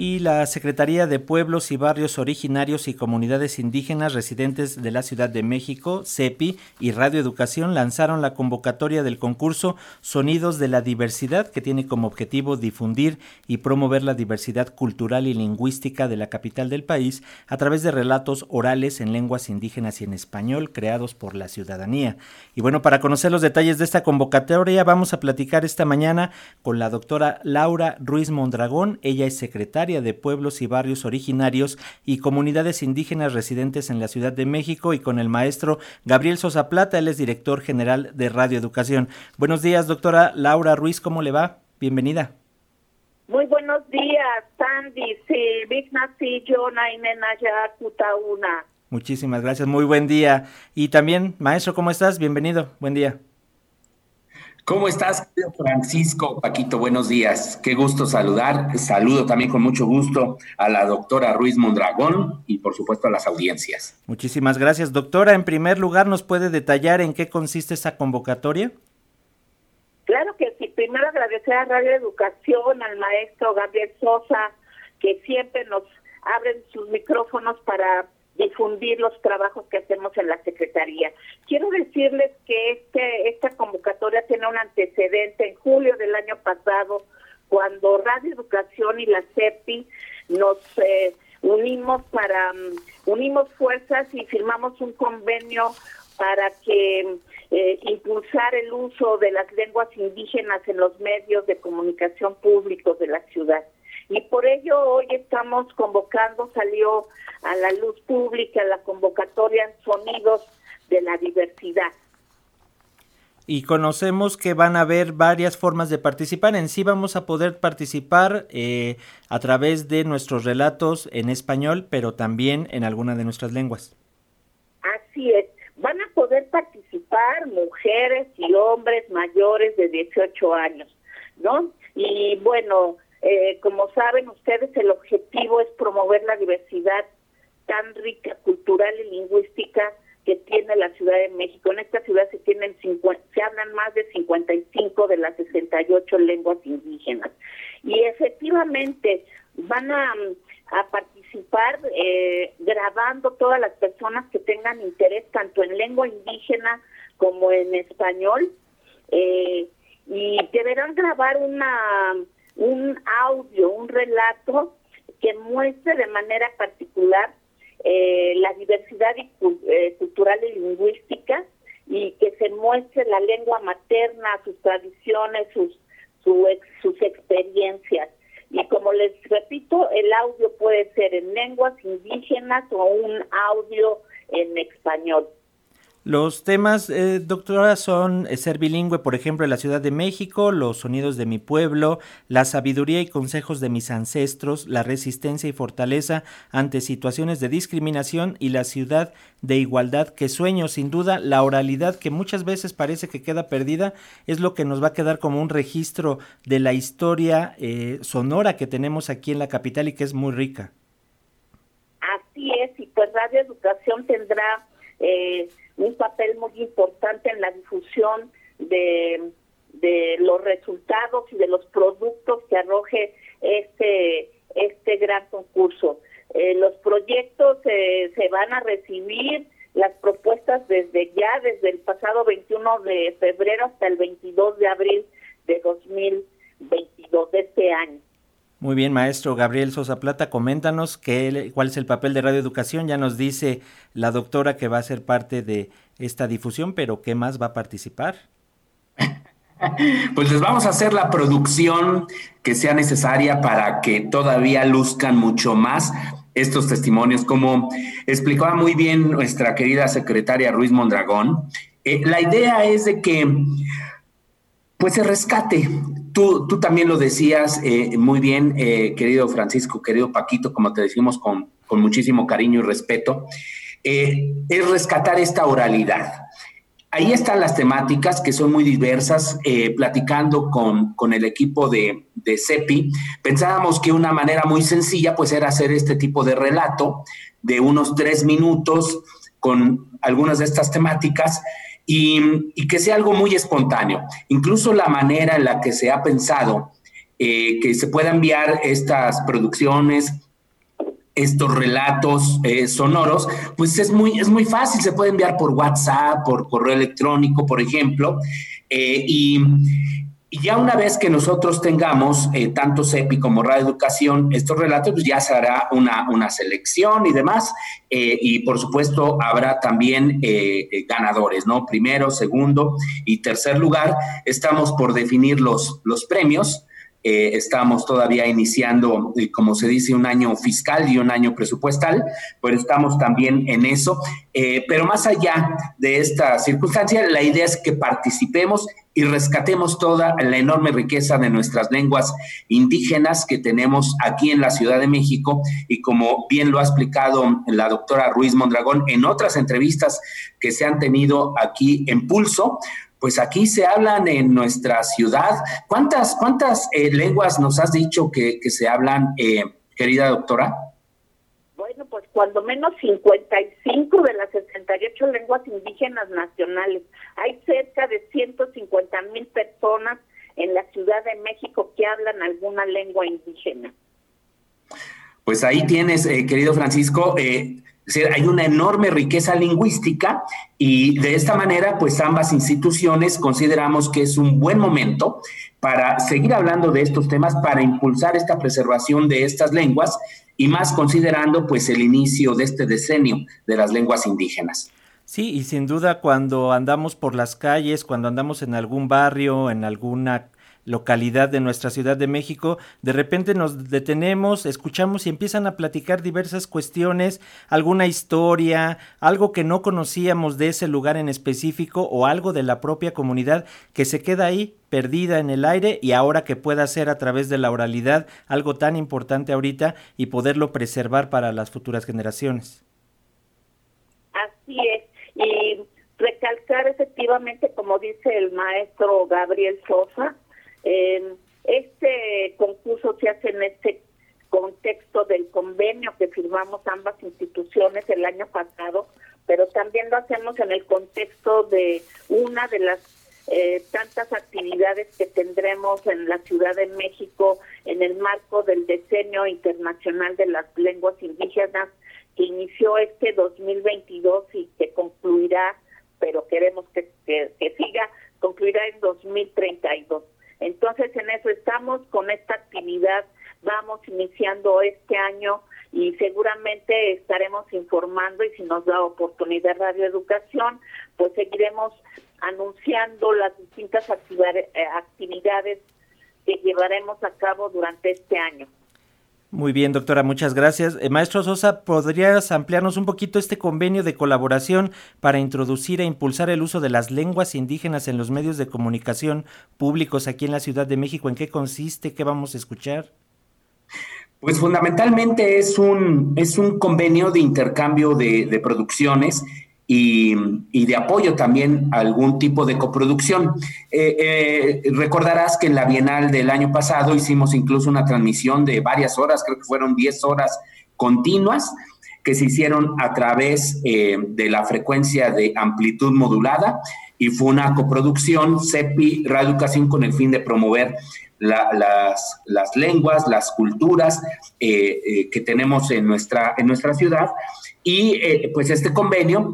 y la Secretaría de Pueblos y Barrios Originarios y Comunidades Indígenas Residentes de la Ciudad de México, CEPI y Radio Educación lanzaron la convocatoria del concurso Sonidos de la Diversidad, que tiene como objetivo difundir y promover la diversidad cultural y lingüística de la capital del país a través de relatos orales en lenguas indígenas y en español creados por la ciudadanía. Y bueno, para conocer los detalles de esta convocatoria, vamos a platicar esta mañana con la doctora Laura Ruiz Mondragón. Ella es secretaria de Pueblos y Barrios Originarios y Comunidades Indígenas Residentes en la Ciudad de México y con el maestro Gabriel Sosa Plata, él es director general de Radio Educación. Buenos días, doctora Laura Ruiz, ¿cómo le va? Bienvenida. Muy buenos días, Sandy, Muchísimas gracias, muy buen día. Y también, maestro, ¿cómo estás? Bienvenido, buen día. ¿Cómo estás, Francisco? Paquito, buenos días. Qué gusto saludar. Saludo también con mucho gusto a la doctora Ruiz Mondragón y por supuesto a las audiencias. Muchísimas gracias, doctora. En primer lugar, ¿nos puede detallar en qué consiste esa convocatoria? Claro que sí. Primero agradecer a Radio Educación, al maestro Gabriel Sosa, que siempre nos abren sus micrófonos para difundir los trabajos que hacemos en la Secretaría. Quiero decirles que este, esta convocatoria tiene un antecedente en julio del año pasado, cuando Radio Educación y la CEPI nos eh, unimos para mm, unimos fuerzas y firmamos un convenio para que eh, impulsar el uso de las lenguas indígenas en los medios de comunicación públicos de la ciudad. Y por ello hoy estamos convocando, salió a la luz pública la convocatoria en Sonidos de la Diversidad. Y conocemos que van a haber varias formas de participar. En sí vamos a poder participar eh, a través de nuestros relatos en español, pero también en alguna de nuestras lenguas. Así es. Van a poder participar mujeres y hombres mayores de 18 años, ¿no? Y bueno, eh, como saben ustedes, el objetivo es promover la diversidad tan rica cultural y lingüística que tiene la Ciudad de México. En esta ciudad se tienen se hablan más de 55 de las 68 lenguas indígenas. Y efectivamente van a, participar eh, grabando todas las personas que tengan interés tanto en lengua indígena como en español. Eh, y deberán grabar una un audio, un relato que muestre de manera particular eh, la diversidad eh, cultural y lingüística y que se muestre la lengua materna, sus tradiciones, sus, sus experiencias. Y como les repito, el audio puede ser en lenguas indígenas o un audio en español. Los temas, eh, doctora, son eh, ser bilingüe, por ejemplo, en la Ciudad de México, los sonidos de mi pueblo, la sabiduría y consejos de mis ancestros, la resistencia y fortaleza ante situaciones de discriminación y la ciudad de igualdad que sueño. Sin duda, la oralidad que muchas veces parece que queda perdida es lo que nos va a quedar como un registro de la historia eh, sonora que tenemos aquí en la capital y que es muy rica. Así es, y pues Radio Educación tendrá... Eh, un papel muy importante en la difusión de, de los resultados y de los productos que arroje este, este gran concurso. Eh, los proyectos eh, se van a recibir, las propuestas desde ya, desde el pasado 21 de febrero hasta el 22 de abril de 2022 de este año. Muy bien, maestro Gabriel Sosa Plata, coméntanos qué, cuál es el papel de Radio Educación. Ya nos dice la doctora que va a ser parte de esta difusión, pero ¿qué más va a participar? Pues les vamos a hacer la producción que sea necesaria para que todavía luzcan mucho más estos testimonios. Como explicaba muy bien nuestra querida secretaria Ruiz Mondragón, eh, la idea es de que pues se rescate Tú, también lo decías eh, muy bien, eh, querido Francisco, querido Paquito, como te decimos con, con muchísimo cariño y respeto, eh, es rescatar esta oralidad. Ahí están las temáticas que son muy diversas. platicando con, con, el equipo de, de CEPI, pensábamos que una manera muy sencilla pues era hacer este tipo de relato de unos tres minutos con algunas de estas temáticas y, que sea algo muy espontáneo. Incluso la manera en la que se ha pensado eh, que se pueda enviar estas producciones, estos relatos eh, sonoros, pues es muy, es muy fácil, se puede enviar por WhatsApp, por correo electrónico, por ejemplo, y y ya una vez que nosotros tengamos, eh, tanto CEPI como Radio Educación, estos relatos, pues ya se hará una, una selección y demás. Eh, y por supuesto habrá también eh, ganadores, ¿no? Primero, segundo y tercer lugar. Estamos por definir los, los premios. Estamos todavía iniciando, como se dice, un año fiscal y un año presupuestal, pero estamos también en eso. pero más allá de esta circunstancia, la idea es que participemos y rescatemos toda la enorme riqueza de nuestras lenguas indígenas que tenemos aquí en la Ciudad de México y como bien lo ha explicado la doctora Ruiz Mondragón en otras entrevistas que se han tenido aquí en Pulso, pues aquí se hablan en nuestra ciudad. ¿Cuántas, cuántas eh, lenguas nos has dicho que, se hablan, eh, querida doctora? Bueno, pues cuando menos 55 de las 68 lenguas indígenas nacionales. Hay cerca de 150 mil personas en la Ciudad de México que hablan alguna lengua indígena. Pues ahí tienes, eh, querido Francisco, eh, hay una enorme riqueza lingüística y de esta manera, pues ambas instituciones consideramos que es un buen momento para seguir hablando de estos temas, para impulsar esta preservación de estas lenguas y más considerando pues el inicio de este decenio de las lenguas indígenas. Sí, y sin duda cuando andamos por las calles, cuando andamos en algún barrio, en alguna localidad de nuestra Ciudad de México, de repente nos detenemos, escuchamos y empiezan a platicar diversas cuestiones, alguna historia, algo que no conocíamos de ese lugar en específico o algo de la propia comunidad que se queda ahí perdida en el aire y ahora que pueda ser a través de la oralidad algo tan importante ahorita y poderlo preservar para las futuras generaciones. Así es. Y recalcar efectivamente, como dice el maestro Gabriel Sosa, este concurso se hace en este contexto del convenio que firmamos ambas instituciones el año pasado, pero también lo hacemos en el contexto de una de las eh, tantas actividades que tendremos en la Ciudad de México en el marco del Decenio Internacional de las Lenguas Indígenas que inició este 2022 y que concluirá, pero queremos que, que siga, concluirá en 2032. Entonces, en eso estamos con esta actividad. Vamos iniciando este año y seguramente estaremos informando y si nos da oportunidad Radio Educación, pues seguiremos anunciando las distintas eh, actividades que llevaremos a cabo durante este año. Muy bien, doctora, muchas gracias. Eh, maestro Sosa, ¿podrías ampliarnos un poquito este convenio de colaboración para introducir e impulsar el uso de las lenguas indígenas en los medios de comunicación públicos aquí en la Ciudad de México? ¿En qué consiste? ¿Qué vamos a escuchar? Pues fundamentalmente es un, es un convenio de intercambio de, de producciones y, de apoyo también a algún tipo de coproducción. Eh, eh, recordarás que en la Bienal del año pasado hicimos incluso una transmisión de varias horas, creo que fueron 10 horas continuas, que se hicieron a través eh, de la frecuencia de amplitud modulada y fue una coproducción CEPI Radio Educación con el fin de promover las, las, lenguas, las culturas que tenemos en nuestra, en nuestra ciudad. Y pues este convenio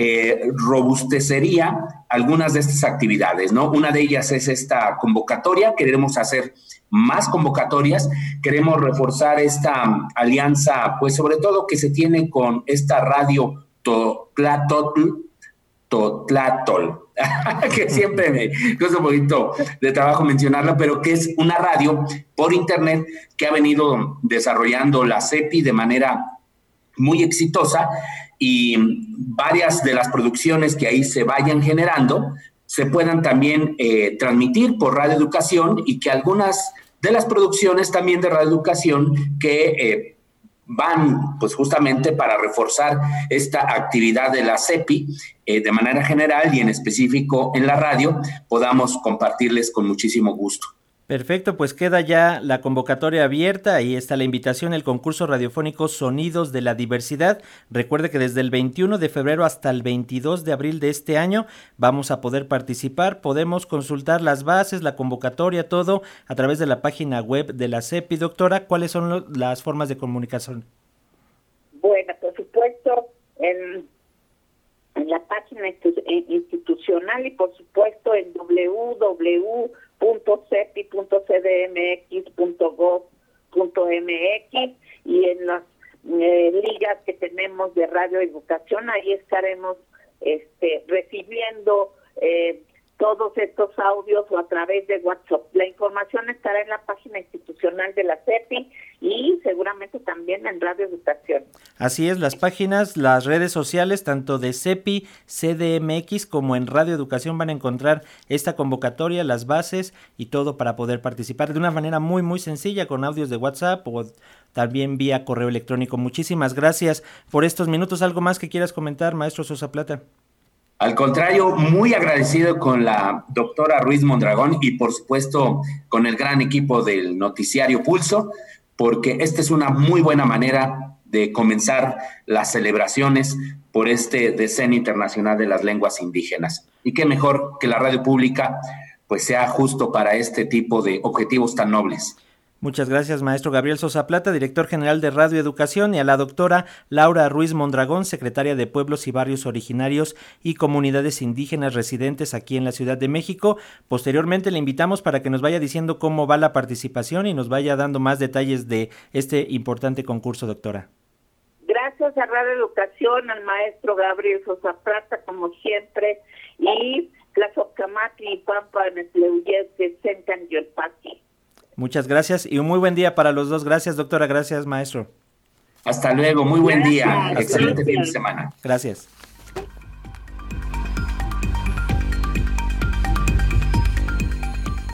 eh, robustecería algunas de estas actividades, ¿no? Una de ellas es esta convocatoria, queremos hacer más convocatorias, queremos reforzar esta alianza, pues sobre todo que se tiene con esta radio Totlatol, Totlatol, que siempre me cuesta un poquito de trabajo mencionarla, pero que es una radio por internet que ha venido desarrollando la CEPI de manera muy exitosa y varias de las producciones que ahí se vayan generando se puedan también eh, transmitir por Radio Educación y que algunas de las producciones también de Radio Educación que eh, van pues justamente para reforzar esta actividad de la CEPI eh, de manera general y en específico en la radio, podamos compartirles con muchísimo gusto. Perfecto, pues queda ya la convocatoria abierta, ahí está la invitación, el concurso radiofónico Sonidos de la Diversidad. Recuerde que desde el 21 de febrero hasta el 22 de abril de este año vamos a poder participar, podemos consultar las bases, la convocatoria, todo a través de la página web de la CEPI. Doctora, ¿cuáles son las formas de comunicación? Bueno, por supuesto, en, la página institucional y por supuesto en www .cepi.cdmx.gov.mx y en las eh, ligas que tenemos de radio educación ahí estaremos este recibiendo eh, todos estos audios o a través de WhatsApp. La información estará en la página institucional de la CEPI y seguramente también en Radio Educación. Así es, las páginas, las redes sociales, tanto de CEPI, CDMX como en Radio Educación van a encontrar esta convocatoria, las bases y todo para poder participar de una manera muy, muy sencilla con audios de WhatsApp o también vía correo electrónico. Muchísimas gracias por estos minutos. ¿Algo más que quieras comentar, maestro Sosa Plata? Al contrario, muy agradecido con la doctora Ruiz Mondragón y por supuesto con el gran equipo del noticiario Pulso, porque esta es una muy buena manera de comenzar las celebraciones por este Decenio Internacional de las Lenguas Indígenas. Y qué mejor que la radio pública pues sea justo para este tipo de objetivos tan nobles. Muchas gracias, maestro Gabriel Sosa Plata, director general de Radio Educación, y a la doctora Laura Ruiz Mondragón, secretaria de Pueblos y Barrios Originarios y Comunidades Indígenas residentes aquí en la Ciudad de México. Posteriormente le invitamos para que nos vaya diciendo cómo va la participación y nos vaya dando más detalles de este importante concurso, doctora. Gracias a Radio Educación, al maestro Gabriel Sosa Plata, como siempre, y la Socamati y Pampa que Sencan y Muchas gracias y un muy buen día para los dos. Gracias, doctora. Gracias, maestro. Hasta luego. Muy buen día. Excelente fin de semana. Gracias.